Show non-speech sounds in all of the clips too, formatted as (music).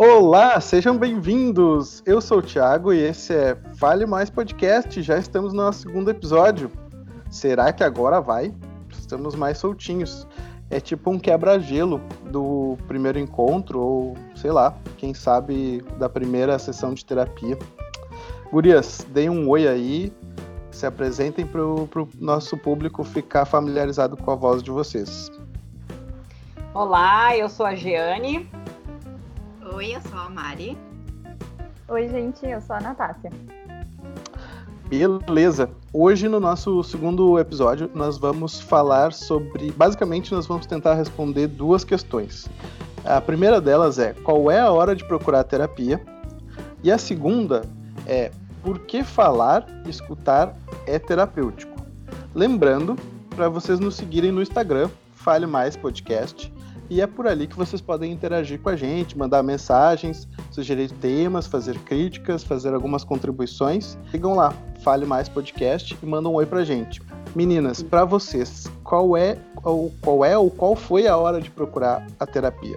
Olá, sejam bem-vindos! Eu sou o Thiago e esse é Fale Mais Podcast. Já estamos no nosso segundo episódio. Será que agora vai? Estamos mais soltinhos. É tipo um quebra-gelo do primeiro encontro, ou sei lá, quem sabe da primeira sessão de terapia. Gurias, deem um oi aí, se apresentem para o nosso público ficar familiarizado com a voz de vocês. Olá, eu sou a Giane. Oi, eu sou a Mari. Oi, gente, eu sou a Natácia. Beleza. Hoje, no nosso segundo episódio, nós vamos falar sobre. Basicamente, nós vamos tentar responder duas questões. A primeira delas é qual é a hora de procurar terapia? E a segunda é por que falar e escutar é terapêutico? Lembrando para vocês nos seguirem no Instagram, Fale Mais Podcast, e é por ali que vocês podem interagir com a gente, mandar mensagens, sugerir temas, fazer críticas, fazer algumas contribuições. Sigam lá, Fale Mais Podcast e mandam um oi pra gente. Meninas, para vocês, qual é, ou, qual é ou qual foi a hora de procurar a terapia?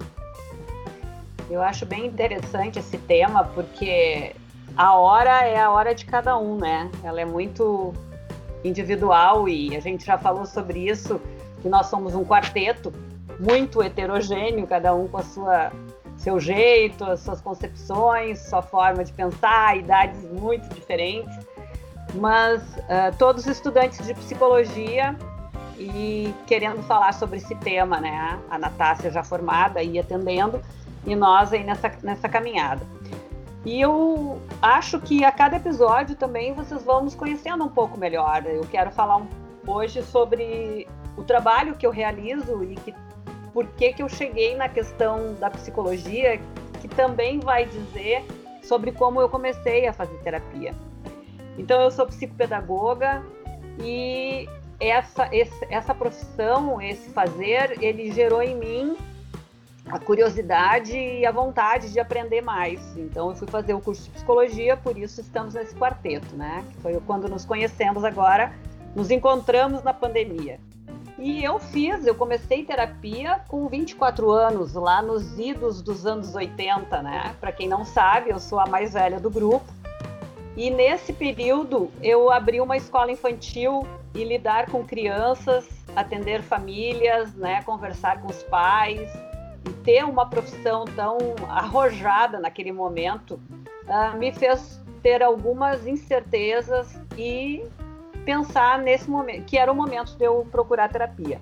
Eu acho bem interessante esse tema porque a hora é a hora de cada um, né? Ela é muito individual e a gente já falou sobre isso, que nós somos um quarteto muito heterogêneo, cada um com a sua seu jeito, as suas concepções, sua forma de pensar, idades muito diferentes, mas uh, todos estudantes de psicologia e querendo falar sobre esse tema, né? A Natácia já formada e atendendo e nós aí nessa, nessa caminhada. E eu acho que a cada episódio também vocês vão nos conhecendo um pouco melhor. Eu quero falar um, hoje sobre o trabalho que eu realizo e que por que, que eu cheguei na questão da psicologia, que também vai dizer sobre como eu comecei a fazer terapia. Então, eu sou psicopedagoga e essa, esse, essa profissão, esse fazer, ele gerou em mim a curiosidade e a vontade de aprender mais. Então, eu fui fazer o curso de psicologia, por isso estamos nesse quarteto, né? Que foi quando nos conhecemos agora, nos encontramos na pandemia. E eu fiz, eu comecei terapia com 24 anos, lá nos idos dos anos 80, né? Para quem não sabe, eu sou a mais velha do grupo. E nesse período eu abri uma escola infantil e lidar com crianças, atender famílias, né, conversar com os pais e ter uma profissão tão arrojada naquele momento uh, me fez ter algumas incertezas e pensar nesse momento, que era o momento de eu procurar terapia.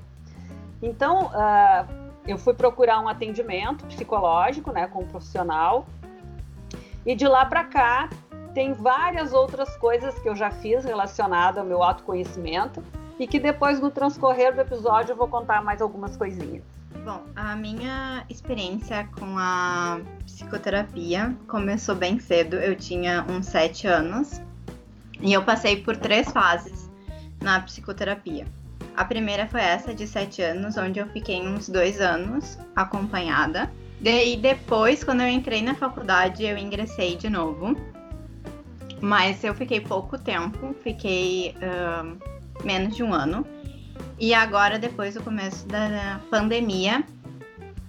Então, uh, eu fui procurar um atendimento psicológico, né, com um profissional, e de lá para cá tem várias outras coisas que eu já fiz relacionadas ao meu autoconhecimento e que depois no transcorrer do episódio eu vou contar mais algumas coisinhas. Bom, a minha experiência com a psicoterapia começou bem cedo. Eu tinha uns sete anos e eu passei por três fases na psicoterapia. A primeira foi essa de sete anos, onde eu fiquei uns dois anos acompanhada. E depois, quando eu entrei na faculdade, eu ingressei de novo. Mas eu fiquei pouco tempo, fiquei uh, menos de um ano. E agora, depois do começo da pandemia,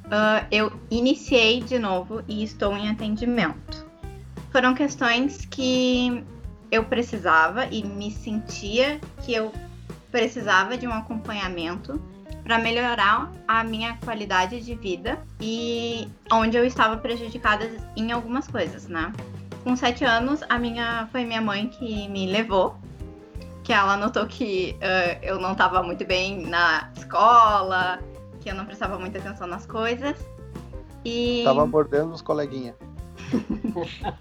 uh, eu iniciei de novo e estou em atendimento. Foram questões que eu precisava e me sentia que eu precisava de um acompanhamento para melhorar a minha qualidade de vida e onde eu estava prejudicada em algumas coisas, né? Com sete anos, a minha foi minha mãe que me levou, que ela notou que uh, eu não estava muito bem na escola, que eu não prestava muita atenção nas coisas. E. Tava mordendo os coleguinhas.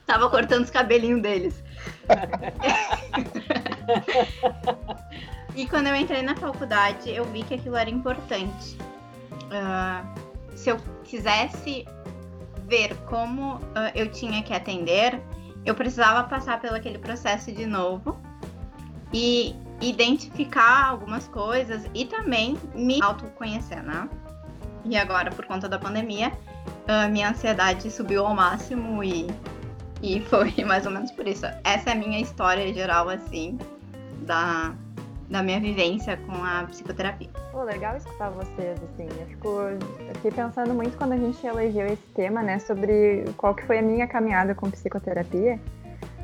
Tava cortando os cabelinhos deles. e quando eu entrei na faculdade, eu vi que aquilo era importante. Uh, se eu quisesse ver como uh, eu tinha que atender, eu precisava passar pelo aquele processo de novo e identificar algumas coisas e também me autoconhecer, né? E agora, por conta da pandemia, a minha ansiedade subiu ao máximo e, e foi (laughs) mais ou menos por isso. Essa é a minha história geral, assim, da, da minha vivência com a psicoterapia. Pô, legal escutar vocês, assim. Eu, fico, eu fiquei pensando muito quando a gente elegeu esse tema, né, sobre qual que foi a minha caminhada com psicoterapia.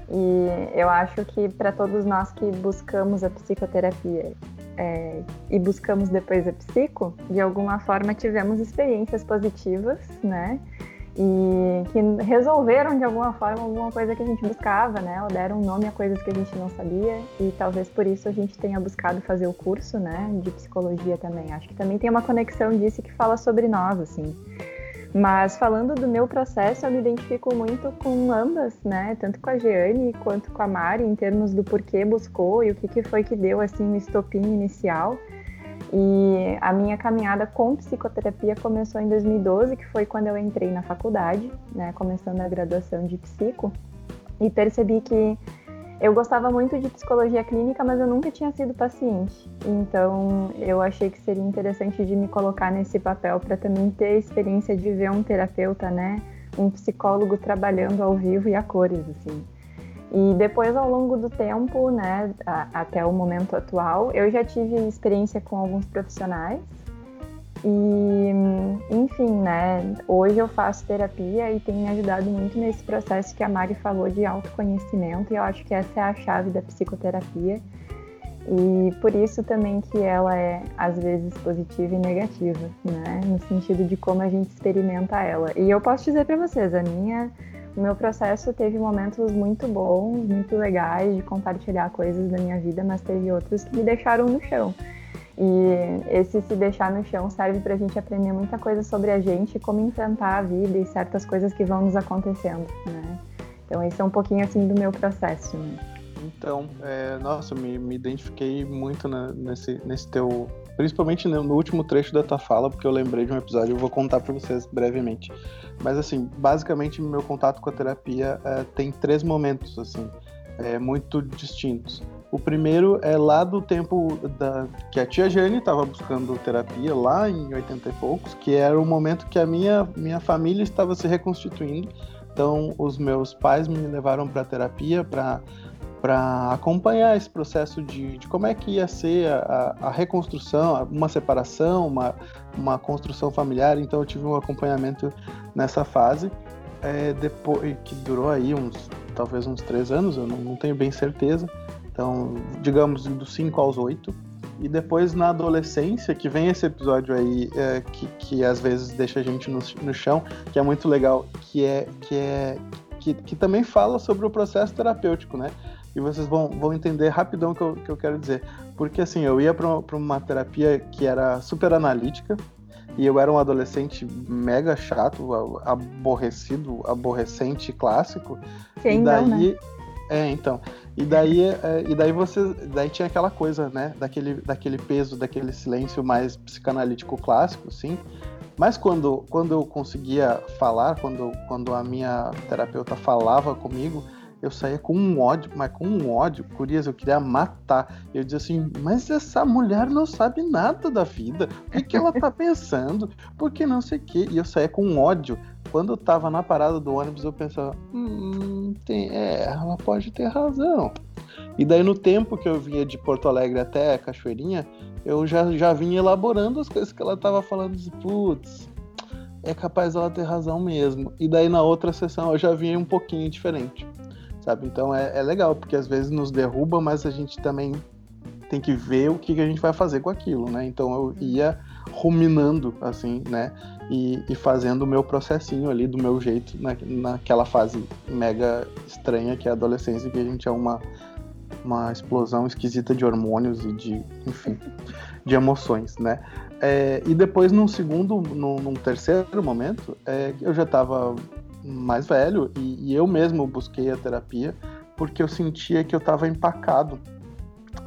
E eu acho que para todos nós que buscamos a psicoterapia é, e buscamos depois a psico, de alguma forma tivemos experiências positivas, né? E que resolveram de alguma forma alguma coisa que a gente buscava, né? Ou deram nome a coisas que a gente não sabia. E talvez por isso a gente tenha buscado fazer o curso, né? De psicologia também. Acho que também tem uma conexão disso que fala sobre nós, assim. Mas falando do meu processo, eu me identifico muito com ambas, né? Tanto com a Jeane quanto com a Mari, em termos do porquê buscou e o que, que foi que deu assim o estopim inicial. E a minha caminhada com psicoterapia começou em 2012, que foi quando eu entrei na faculdade, né? Começando a graduação de psico, e percebi que eu gostava muito de psicologia clínica, mas eu nunca tinha sido paciente. Então, eu achei que seria interessante de me colocar nesse papel para também ter a experiência de ver um terapeuta, né, um psicólogo trabalhando ao vivo e a cores, assim. E depois, ao longo do tempo, né, até o momento atual, eu já tive experiência com alguns profissionais e, enfim, né, hoje eu faço terapia e tem me ajudado muito nesse processo que a Mari falou de autoconhecimento, e eu acho que essa é a chave da psicoterapia. E por isso também que ela é às vezes positiva e negativa, né, no sentido de como a gente experimenta ela. E eu posso dizer para vocês, a minha o meu processo teve momentos muito bons, muito legais de compartilhar coisas da minha vida, mas teve outros que me deixaram no chão. E esse se deixar no chão serve para a gente aprender muita coisa sobre a gente, como enfrentar a vida e certas coisas que vão nos acontecendo, né? Então esse é um pouquinho assim do meu processo. Né? Então, é, nossa, me, me identifiquei muito nesse, nesse teu, principalmente no, no, último trecho da tua fala, porque eu lembrei de um episódio, eu vou contar para vocês brevemente. Mas assim, basicamente meu contato com a terapia é, tem três momentos assim, é, muito distintos. O primeiro é lá do tempo da, que a tia Jane estava buscando terapia, lá em 80 e poucos, que era o momento que a minha, minha família estava se reconstituindo. Então, os meus pais me levaram para terapia para para acompanhar esse processo de, de, como é que ia ser a, a, reconstrução, uma separação, uma, uma construção familiar. Então eu tive um acompanhamento nessa fase, é, depois que durou aí uns talvez uns três anos, eu não, não tenho bem certeza. Então, digamos, dos 5 aos 8. E depois na adolescência, que vem esse episódio aí, é, que, que às vezes deixa a gente no, no chão, que é muito legal, que é, que é que, que também fala sobre o processo terapêutico, né? E vocês vão, vão entender rapidão o que eu, que eu quero dizer. Porque assim, eu ia para uma terapia que era super analítica, e eu era um adolescente mega chato, aborrecido, aborrecente clássico. Quem e daí, não, né? É, então. E daí, é, e daí você. Daí tinha aquela coisa, né? Daquele, daquele peso, daquele silêncio mais psicanalítico clássico, sim. Mas quando, quando eu conseguia falar, quando, quando a minha terapeuta falava comigo, eu saía com um ódio, mas com um ódio, Curias, eu queria matar. Eu dizia assim, mas essa mulher não sabe nada da vida. O que, que ela tá pensando? Por que não sei o quê? E eu saía com um ódio. Quando eu tava na parada do ônibus, eu pensava, hum, tem, é, ela pode ter razão. E daí no tempo que eu vinha de Porto Alegre até Cachoeirinha, eu já, já vinha elaborando as coisas que ela tava falando. Putz, é capaz ela ter razão mesmo. E daí na outra sessão eu já vinha um pouquinho diferente sabe? Então é, é legal, porque às vezes nos derruba, mas a gente também tem que ver o que, que a gente vai fazer com aquilo, né? Então eu ia ruminando, assim, né? E, e fazendo o meu processinho ali do meu jeito na, naquela fase mega estranha que é a adolescência, que a gente é uma, uma explosão esquisita de hormônios e de, enfim, de emoções, né? É, e depois, num segundo, num, num terceiro momento, é, eu já estava mais velho e, e, eu mesmo busquei a terapia porque eu sentia que eu estava empacado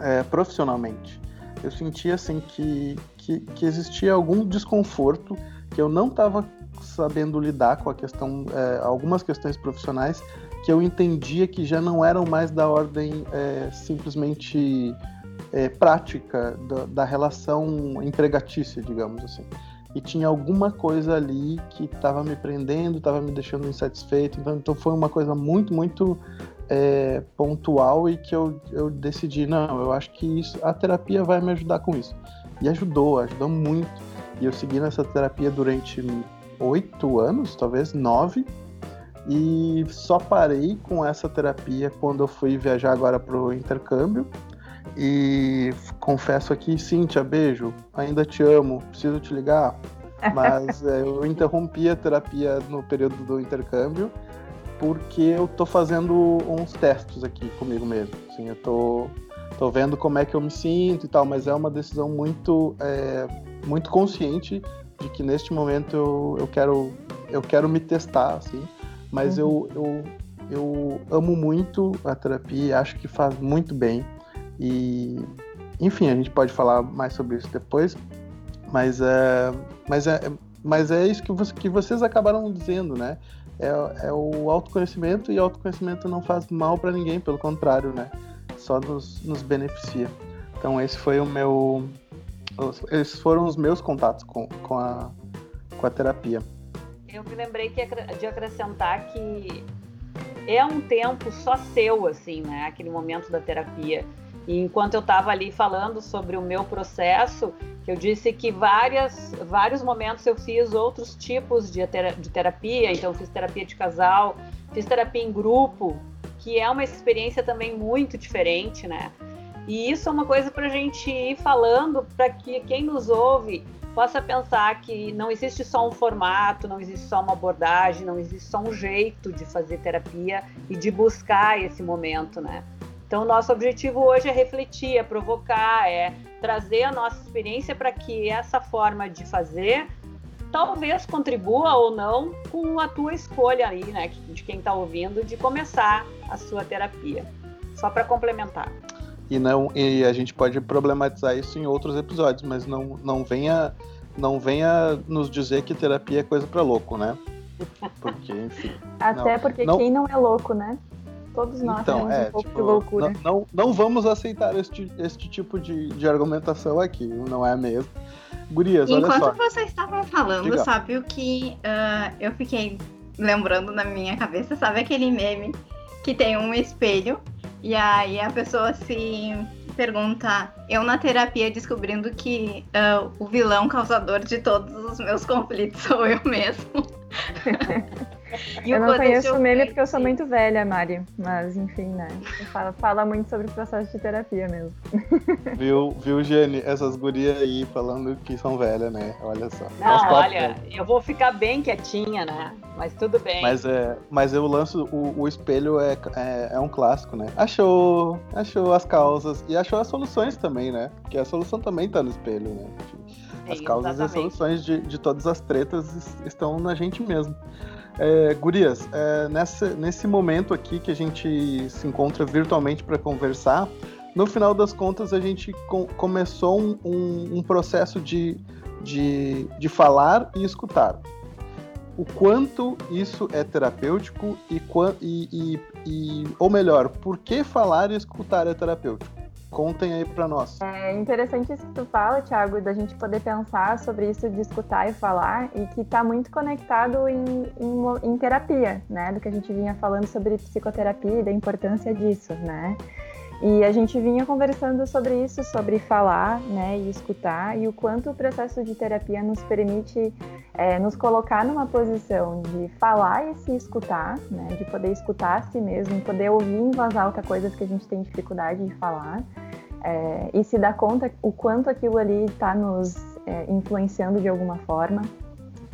é, profissionalmente. Eu sentia assim que, que, que, existia algum desconforto que eu não estava sabendo lidar com a questão, é, algumas questões profissionais que eu entendia que já não eram mais da ordem é, simplesmente é, prática da, da relação empregatícia, digamos assim e tinha alguma coisa ali que estava me prendendo, estava me deixando insatisfeito. Então, então foi uma coisa muito, muito é, pontual e que eu, eu decidi, não, eu acho que isso, a terapia vai me ajudar com isso. E ajudou, ajudou muito. E eu segui nessa terapia durante oito anos, talvez nove, e só parei com essa terapia quando eu fui viajar agora para o intercâmbio. E confesso aqui, Cíntia, beijo, ainda te amo, preciso te ligar. (laughs) Mas é, eu interrompi a terapia no período do intercâmbio porque eu tô fazendo uns testes aqui comigo mesmo. Assim, eu tô, tô vendo como é que eu me sinto e tal, mas é uma decisão muito, é, muito consciente de que neste momento eu, eu, quero, eu quero me testar, assim. Mas uhum. eu, eu, eu amo muito a terapia, acho que faz muito bem. E, enfim, a gente pode falar mais sobre isso depois. Mas é, mas é, mas é isso que, você, que vocês acabaram dizendo, né? É, é o autoconhecimento e autoconhecimento não faz mal para ninguém, pelo contrário, né? Só nos, nos beneficia. Então esse foi o meu, esses foram os meus contatos com, com, a, com a terapia. Eu me lembrei que, de acrescentar que é um tempo só seu, assim, né? Aquele momento da terapia. E enquanto eu estava ali falando sobre o meu processo, eu disse que várias, vários momentos eu fiz outros tipos de, de terapia. Então, fiz terapia de casal, fiz terapia em grupo, que é uma experiência também muito diferente, né? E isso é uma coisa para a gente ir falando para que quem nos ouve possa pensar que não existe só um formato, não existe só uma abordagem, não existe só um jeito de fazer terapia e de buscar esse momento, né? Então, nosso objetivo hoje é refletir, é provocar, é trazer a nossa experiência para que essa forma de fazer talvez contribua ou não com a tua escolha aí, né, de quem está ouvindo, de começar a sua terapia. Só para complementar. E não e a gente pode problematizar isso em outros episódios, mas não não venha não venha nos dizer que terapia é coisa para louco, né? Porque, enfim. (laughs) Até não, porque não... quem não é louco, né? Todos nós então, temos é, um pouco tipo, de loucura. Não, não, não, vamos aceitar este, este tipo de, de argumentação aqui, não é mesmo? Gurias, Enquanto olha só. vocês estavam falando, Diga. sabe o que uh, eu fiquei lembrando na minha cabeça? Sabe aquele meme que tem um espelho e aí a pessoa se pergunta: eu na terapia descobrindo que uh, o vilão causador de todos os meus (laughs) conflitos sou eu mesmo. (laughs) eu não conheço o meme porque eu sou muito velha, Mari. Mas, enfim, né? Fala, fala muito sobre o processo de terapia mesmo. Viu, viu, Jenny? Essas gurias aí falando que são velhas, né? Olha só. Não, olha, eu vou ficar bem quietinha, né? Mas tudo bem. Mas, é, mas eu lanço, o, o espelho é, é, é, um clássico, né? Achou, achou as causas e achou as soluções também, né? Porque a solução também tá no espelho, né? As causas exatamente. e soluções de, de todas as tretas estão na gente mesmo. É, Gurias, é, nessa, nesse momento aqui que a gente se encontra virtualmente para conversar, no final das contas a gente com, começou um, um, um processo de, de, de falar e escutar. O quanto isso é terapêutico e, e, e, e ou melhor, por que falar e escutar é terapêutico? Contem aí para nós. É interessante isso que tu fala, Thiago, da gente poder pensar sobre isso de escutar e falar, e que está muito conectado em, em, em, terapia, né? Do que a gente vinha falando sobre psicoterapia e da importância disso, né? E a gente vinha conversando sobre isso, sobre falar, né, e escutar, e o quanto o processo de terapia nos permite é, nos colocar numa posição de falar e se escutar, né, de poder escutar a si mesmo, poder ouvir em voz alta coisas que a gente tem dificuldade de falar, é, e se dar conta o quanto aquilo ali está nos é, influenciando de alguma forma,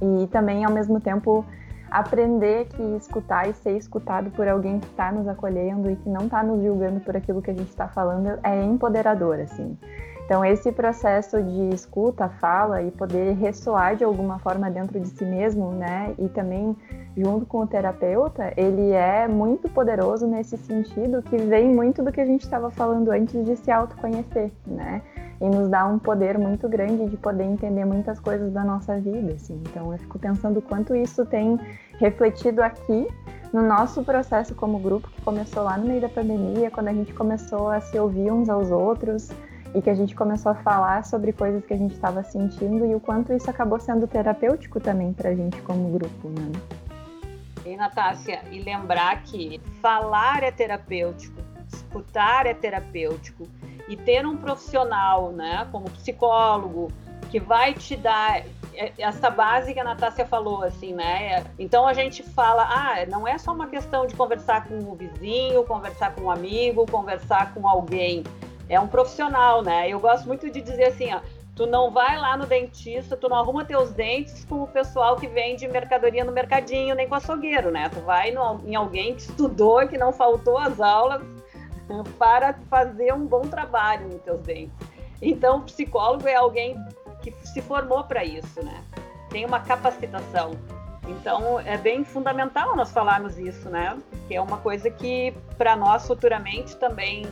e também ao mesmo tempo aprender que escutar e ser escutado por alguém que está nos acolhendo e que não está nos julgando por aquilo que a gente está falando é empoderador, assim. Então, esse processo de escuta, fala e poder ressoar de alguma forma dentro de si mesmo, né, e também junto com o terapeuta, ele é muito poderoso nesse sentido que vem muito do que a gente estava falando antes de se autoconhecer, né? e nos dá um poder muito grande de poder entender muitas coisas da nossa vida, assim. Então eu fico pensando quanto isso tem refletido aqui no nosso processo como grupo que começou lá no meio da pandemia, quando a gente começou a se ouvir uns aos outros e que a gente começou a falar sobre coisas que a gente estava sentindo e o quanto isso acabou sendo terapêutico também para a gente como grupo, né? E Natácia, e lembrar que falar é terapêutico, escutar é terapêutico e ter um profissional, né, como psicólogo, que vai te dar essa base que a Natácia falou, assim, né? Então a gente fala, ah, não é só uma questão de conversar com o vizinho, conversar com um amigo, conversar com alguém. É um profissional, né? Eu gosto muito de dizer assim, ó, tu não vai lá no dentista, tu não arruma teus dentes com o pessoal que vende mercadoria no mercadinho, nem com açougueiro, né? Tu vai no, em alguém que estudou, que não faltou as aulas (laughs) para fazer um bom trabalho nos teus dentes. Então, psicólogo é alguém que se formou para isso, né? Tem uma capacitação. Então, é bem fundamental nós falarmos isso, né? Porque é uma coisa que, para nós, futuramente, também,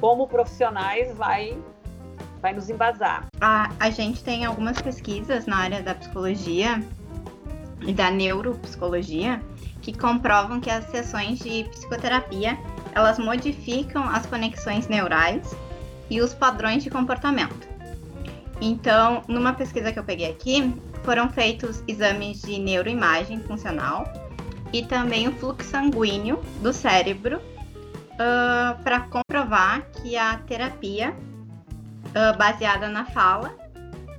como profissionais, vai, vai nos embasar. A, a gente tem algumas pesquisas na área da psicologia e da neuropsicologia que comprovam que as sessões de psicoterapia elas modificam as conexões neurais e os padrões de comportamento. Então, numa pesquisa que eu peguei aqui, foram feitos exames de neuroimagem funcional e também o fluxo sanguíneo do cérebro uh, para comprovar que a terapia uh, baseada na fala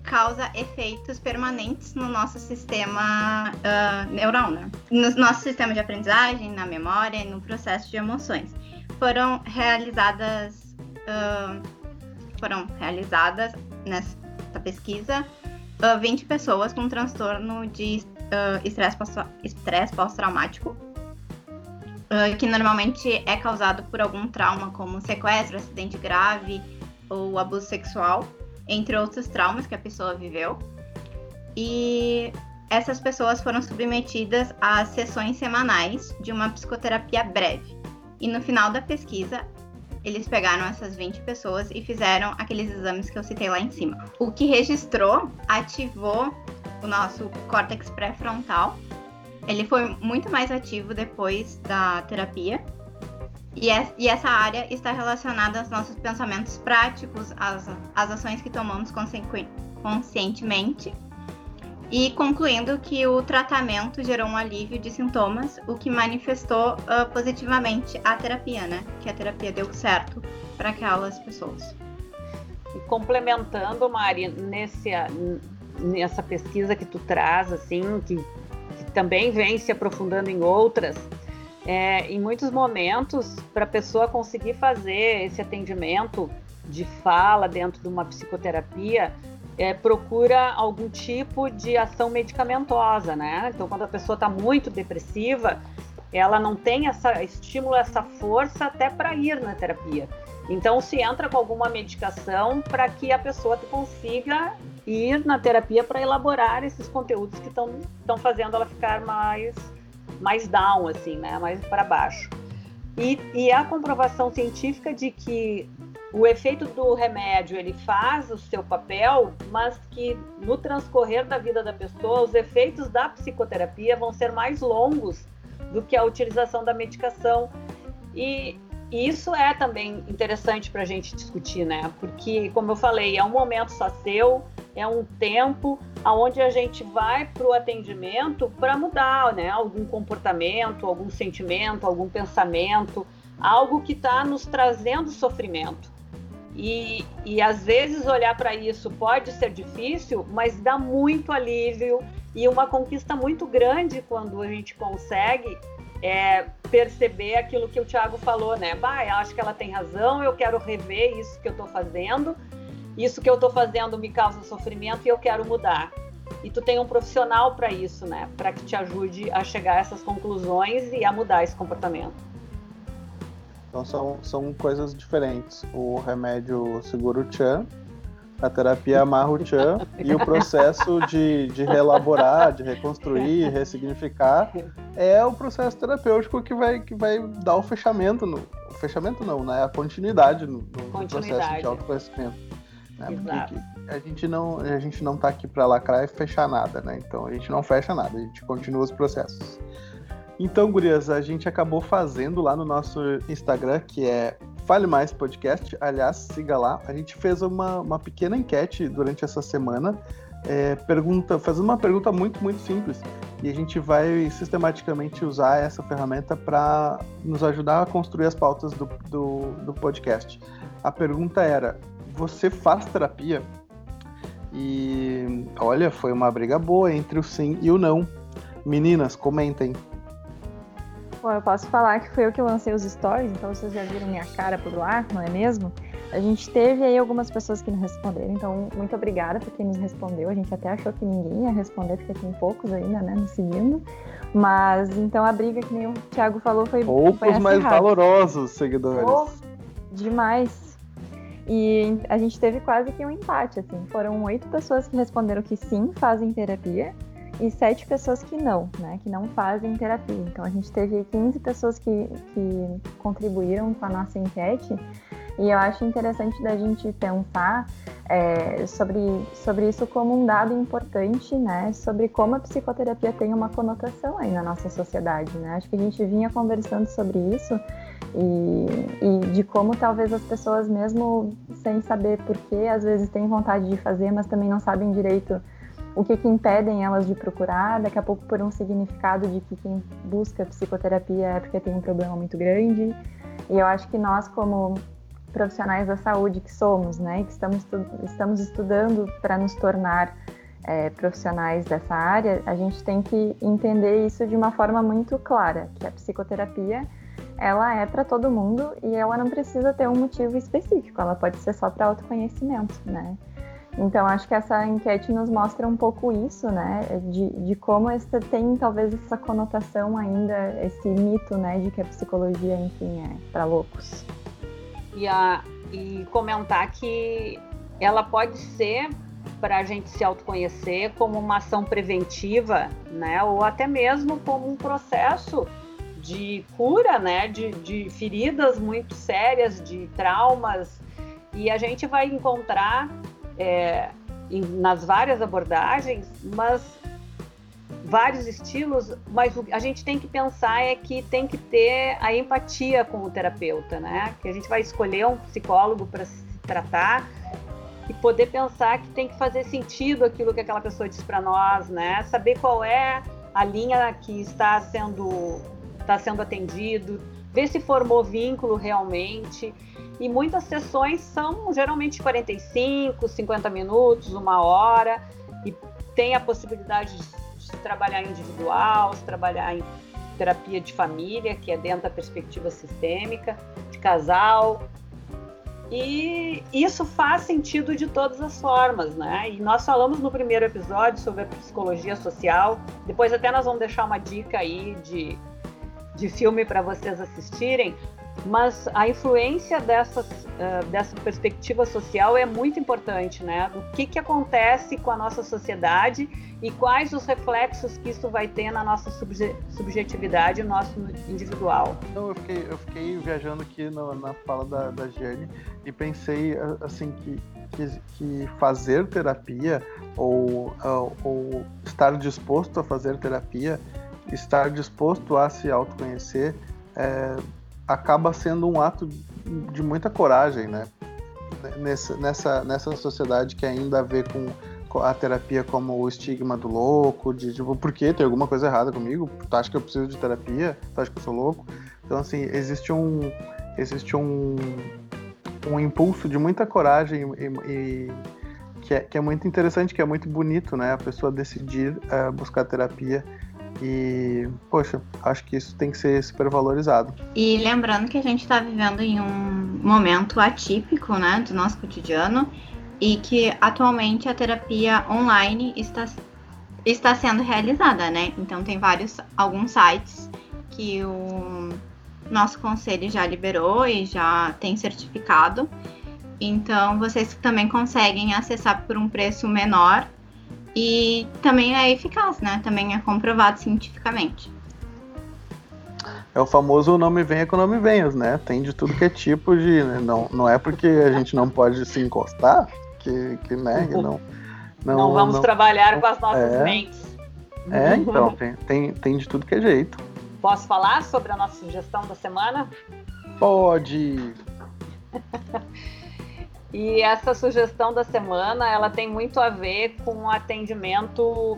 causa efeitos permanentes no nosso sistema uh, neural, né? no nosso sistema de aprendizagem, na memória e no processo de emoções. Foram realizadas foram realizadas nessa pesquisa, uh, 20 pessoas com transtorno de estresse uh, pós-traumático, uh, que normalmente é causado por algum trauma, como sequestro, acidente grave ou abuso sexual, entre outros traumas que a pessoa viveu. E essas pessoas foram submetidas a sessões semanais de uma psicoterapia breve. E no final da pesquisa, eles pegaram essas 20 pessoas e fizeram aqueles exames que eu citei lá em cima. O que registrou ativou o nosso córtex pré-frontal. Ele foi muito mais ativo depois da terapia. E, essa área está relacionada aos nossos pensamentos práticos, às, ações que tomamos conscientemente e concluindo que o tratamento gerou um alívio de sintomas, o que manifestou uh, positivamente a terapia, né? Que a terapia deu certo para aquelas pessoas. E complementando, Mari, nesse, nessa pesquisa que tu traz, assim, que, que também vem se aprofundando em outras, é, em muitos momentos, para a pessoa conseguir fazer esse atendimento de fala dentro de uma psicoterapia, é, procura algum tipo de ação medicamentosa, né? Então, quando a pessoa está muito depressiva, ela não tem essa estímulo, essa força até para ir na terapia. Então, se entra com alguma medicação para que a pessoa consiga ir na terapia para elaborar esses conteúdos que estão fazendo ela ficar mais, mais down, assim, né? Mais para baixo. E, e a comprovação científica de que o efeito do remédio ele faz o seu papel, mas que no transcorrer da vida da pessoa, os efeitos da psicoterapia vão ser mais longos do que a utilização da medicação. E isso é também interessante para a gente discutir, né? Porque, como eu falei, é um momento só seu, é um tempo aonde a gente vai para o atendimento para mudar, né? Algum comportamento, algum sentimento, algum pensamento, algo que está nos trazendo sofrimento. E, e às vezes olhar para isso pode ser difícil, mas dá muito alívio e uma conquista muito grande quando a gente consegue é, perceber aquilo que o Thiago falou, né? Bah, acho que ela tem razão, eu quero rever isso que eu estou fazendo, isso que eu estou fazendo me causa sofrimento e eu quero mudar. E tu tem um profissional para isso, né? Para que te ajude a chegar a essas conclusões e a mudar esse comportamento. Então são, são coisas diferentes. O remédio segura o tchan, a terapia amarra o tchan e o processo de, de reelaborar, de reconstruir, ressignificar é o processo terapêutico que vai, que vai dar o fechamento, no, o fechamento não, né? A continuidade no, no continuidade. processo de autoconhecimento. Né? Porque a gente não a gente não tá aqui para lacrar e fechar nada, né? Então a gente não fecha nada, a gente continua os processos. Então, gurias, a gente acabou fazendo lá no nosso Instagram, que é Fale Mais Podcast. Aliás, siga lá. A gente fez uma, uma pequena enquete durante essa semana é, pergunta, fazendo uma pergunta muito, muito simples. E a gente vai sistematicamente usar essa ferramenta para nos ajudar a construir as pautas do, do, do podcast. A pergunta era: você faz terapia? E olha, foi uma briga boa entre o sim e o não. Meninas, comentem. Bom, eu posso falar que foi eu que lancei os stories, então vocês já viram minha cara por lá, não é mesmo? A gente teve aí algumas pessoas que não responderam, então muito obrigada por quem nos respondeu. A gente até achou que ninguém ia responder, porque tem poucos ainda, né, nos seguindo. Mas então a briga, que nem o Thiago falou, foi. Poucos foi mais valorosos seguidores. Oh, demais. E a gente teve quase que um empate, assim. Foram oito pessoas que responderam que sim, fazem terapia, e sete pessoas que não, né? Que não fazem terapia. Então a gente teve 15 pessoas que, que contribuíram com a nossa enquete. E eu acho interessante da gente pensar é, sobre, sobre isso como um dado importante, né? Sobre como a psicoterapia tem uma conotação aí na nossa sociedade, né? Acho que a gente vinha conversando sobre isso e, e de como talvez as pessoas, mesmo sem saber porquê, às vezes têm vontade de fazer, mas também não sabem direito o que, que impedem elas de procurar, daqui a pouco por um significado de que quem busca psicoterapia é porque tem um problema muito grande. E eu acho que nós, como profissionais da saúde que somos, né, que estamos, estamos estudando para nos tornar é, profissionais dessa área, a gente tem que entender isso de uma forma muito clara, que a psicoterapia ela é para todo mundo e ela não precisa ter um motivo específico, ela pode ser só para autoconhecimento, né? Então, acho que essa enquete nos mostra um pouco isso, né? De, de como essa, tem talvez essa conotação ainda, esse mito, né? De que a psicologia, enfim, é para loucos e, a, e comentar que ela pode ser para a gente se autoconhecer como uma ação preventiva, né? Ou até mesmo como um processo de cura, né? De, de feridas muito sérias, de traumas. E a gente vai encontrar é, em, nas várias abordagens, mas vários estilos, mas a gente tem que pensar é que tem que ter a empatia com o terapeuta, né? Que a gente vai escolher um psicólogo para se tratar e poder pensar que tem que fazer sentido aquilo que aquela pessoa diz para nós, né? Saber qual é a linha que está sendo está sendo atendido, ver se formou vínculo realmente. E muitas sessões são geralmente 45, 50 minutos, uma hora, e tem a possibilidade de se trabalhar individual, se trabalhar em terapia de família, que é dentro da perspectiva sistêmica, de casal. E isso faz sentido de todas as formas, né? E nós falamos no primeiro episódio sobre a psicologia social. Depois até nós vamos deixar uma dica aí de, de filme para vocês assistirem, mas a influência dessas, uh, dessa perspectiva social é muito importante, né? O que, que acontece com a nossa sociedade e quais os reflexos que isso vai ter na nossa subje subjetividade, no nosso individual. Então, eu fiquei, eu fiquei viajando aqui na fala da, da Jenny e pensei, assim, que, que, que fazer terapia ou, ou estar disposto a fazer terapia, estar disposto a se autoconhecer, é, acaba sendo um ato de muita coragem, né? Nessa, nessa, nessa sociedade que ainda vê com a terapia como o estigma do louco, de tipo, por que tem alguma coisa errada comigo? Tu acha que eu preciso de terapia? Tu acha que eu sou louco? Então, assim, existe um, existe um, um impulso de muita coragem e, e que, é, que é muito interessante, que é muito bonito, né? A pessoa decidir uh, buscar terapia e, poxa, acho que isso tem que ser super valorizado. E lembrando que a gente está vivendo em um momento atípico, né, do nosso cotidiano, e que atualmente a terapia online está, está sendo realizada, né? Então tem vários, alguns sites que o nosso conselho já liberou e já tem certificado. Então vocês também conseguem acessar por um preço menor e também é eficaz, né? Também é comprovado cientificamente. É o famoso não me venha com não me venhas, né? Tem de tudo que é tipo de. Né? Não, não é porque a gente não pode se encostar que, que né? Que não, não, não vamos não, trabalhar não, com as nossas é, mentes. É, então, tem, tem, tem de tudo que é jeito. Posso falar sobre a nossa sugestão da semana? Pode! (laughs) E essa sugestão da semana, ela tem muito a ver com atendimento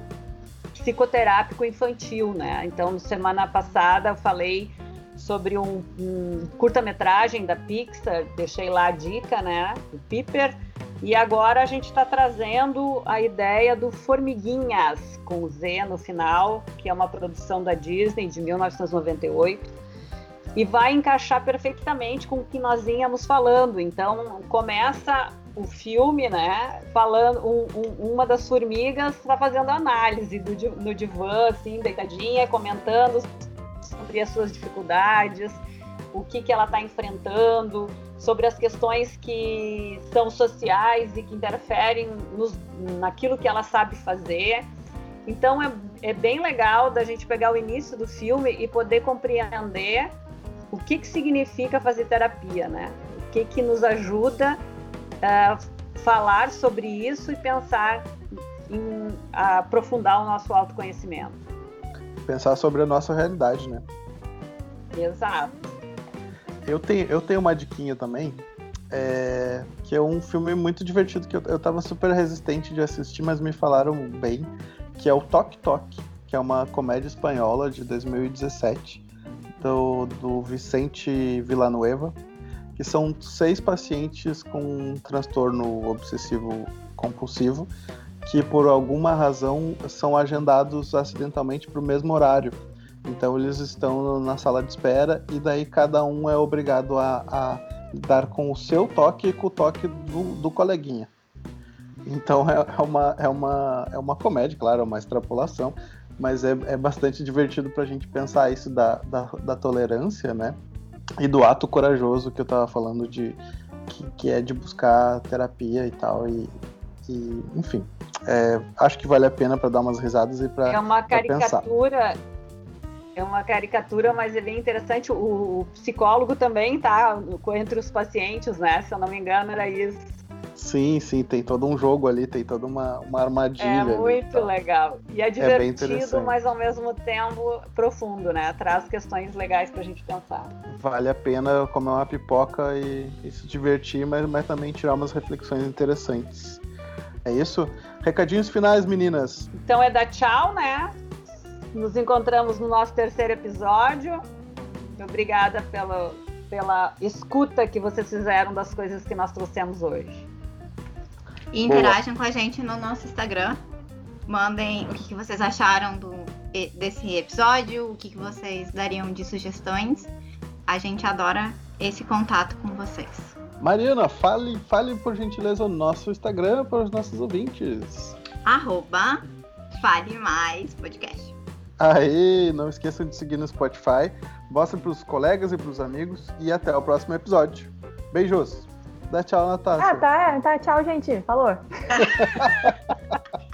psicoterápico infantil, né? Então, semana passada eu falei sobre um, um curta-metragem da Pixar, deixei lá a dica, né? O Piper. E agora a gente está trazendo a ideia do Formiguinhas, com Z no final, que é uma produção da Disney de 1998 e vai encaixar perfeitamente com o que nós vínhamos falando. Então começa o filme, né, falando um, um, uma das formigas está fazendo análise do, no divã, assim, deitadinha, comentando sobre as suas dificuldades, o que, que ela está enfrentando, sobre as questões que são sociais e que interferem nos, naquilo que ela sabe fazer. Então é, é bem legal da gente pegar o início do filme e poder compreender o que, que significa fazer terapia, né? O que, que nos ajuda a falar sobre isso e pensar em aprofundar o nosso autoconhecimento. Pensar sobre a nossa realidade, né? Exato. Eu tenho, eu tenho uma diquinha também, é, que é um filme muito divertido que eu, eu tava super resistente de assistir, mas me falaram bem, que é o Tok Tok, que é uma comédia espanhola de 2017 do, do Vicente Villanueva, que são seis pacientes com um transtorno obsessivo compulsivo que por alguma razão são agendados acidentalmente para o mesmo horário. Então eles estão na sala de espera e daí cada um é obrigado a, a com o seu toque e com o toque do, do coleguinha. Então é, é, uma, é, uma, é uma comédia, claro, é uma extrapolação, mas é, é bastante divertido para a gente pensar isso da, da, da, tolerância, né? E do ato corajoso que eu estava falando de que, que, é de buscar terapia e tal e, e enfim, é, acho que vale a pena para dar umas risadas e para é uma caricatura é uma caricatura, mas é bem interessante. O, o, psicólogo também tá entre os pacientes, né? Se eu não me engano, era isso. Sim, sim, tem todo um jogo ali, tem toda uma, uma armadilha. É muito ali, legal. E é divertido, é mas ao mesmo tempo profundo, né? Traz questões legais pra gente pensar. Vale a pena comer uma pipoca e, e se divertir, mas, mas também tirar umas reflexões interessantes. É isso? Recadinhos finais, meninas. Então é dar tchau, né? Nos encontramos no nosso terceiro episódio. Obrigada pela, pela escuta que vocês fizeram das coisas que nós trouxemos hoje. E interajam Boa. com a gente no nosso Instagram. Mandem o que, que vocês acharam do, desse episódio, o que, que vocês dariam de sugestões. A gente adora esse contato com vocês. Mariana, fale, fale por gentileza o nosso Instagram para os nossos ouvintes. Arroba Fale Mais Podcast. Aí, não esqueçam de seguir no Spotify. Mostrem para os colegas e para os amigos. E até o próximo episódio. Beijos! Dá tchau, Natasha. Ah, tá, tá. Tchau, gente. Falou. (laughs)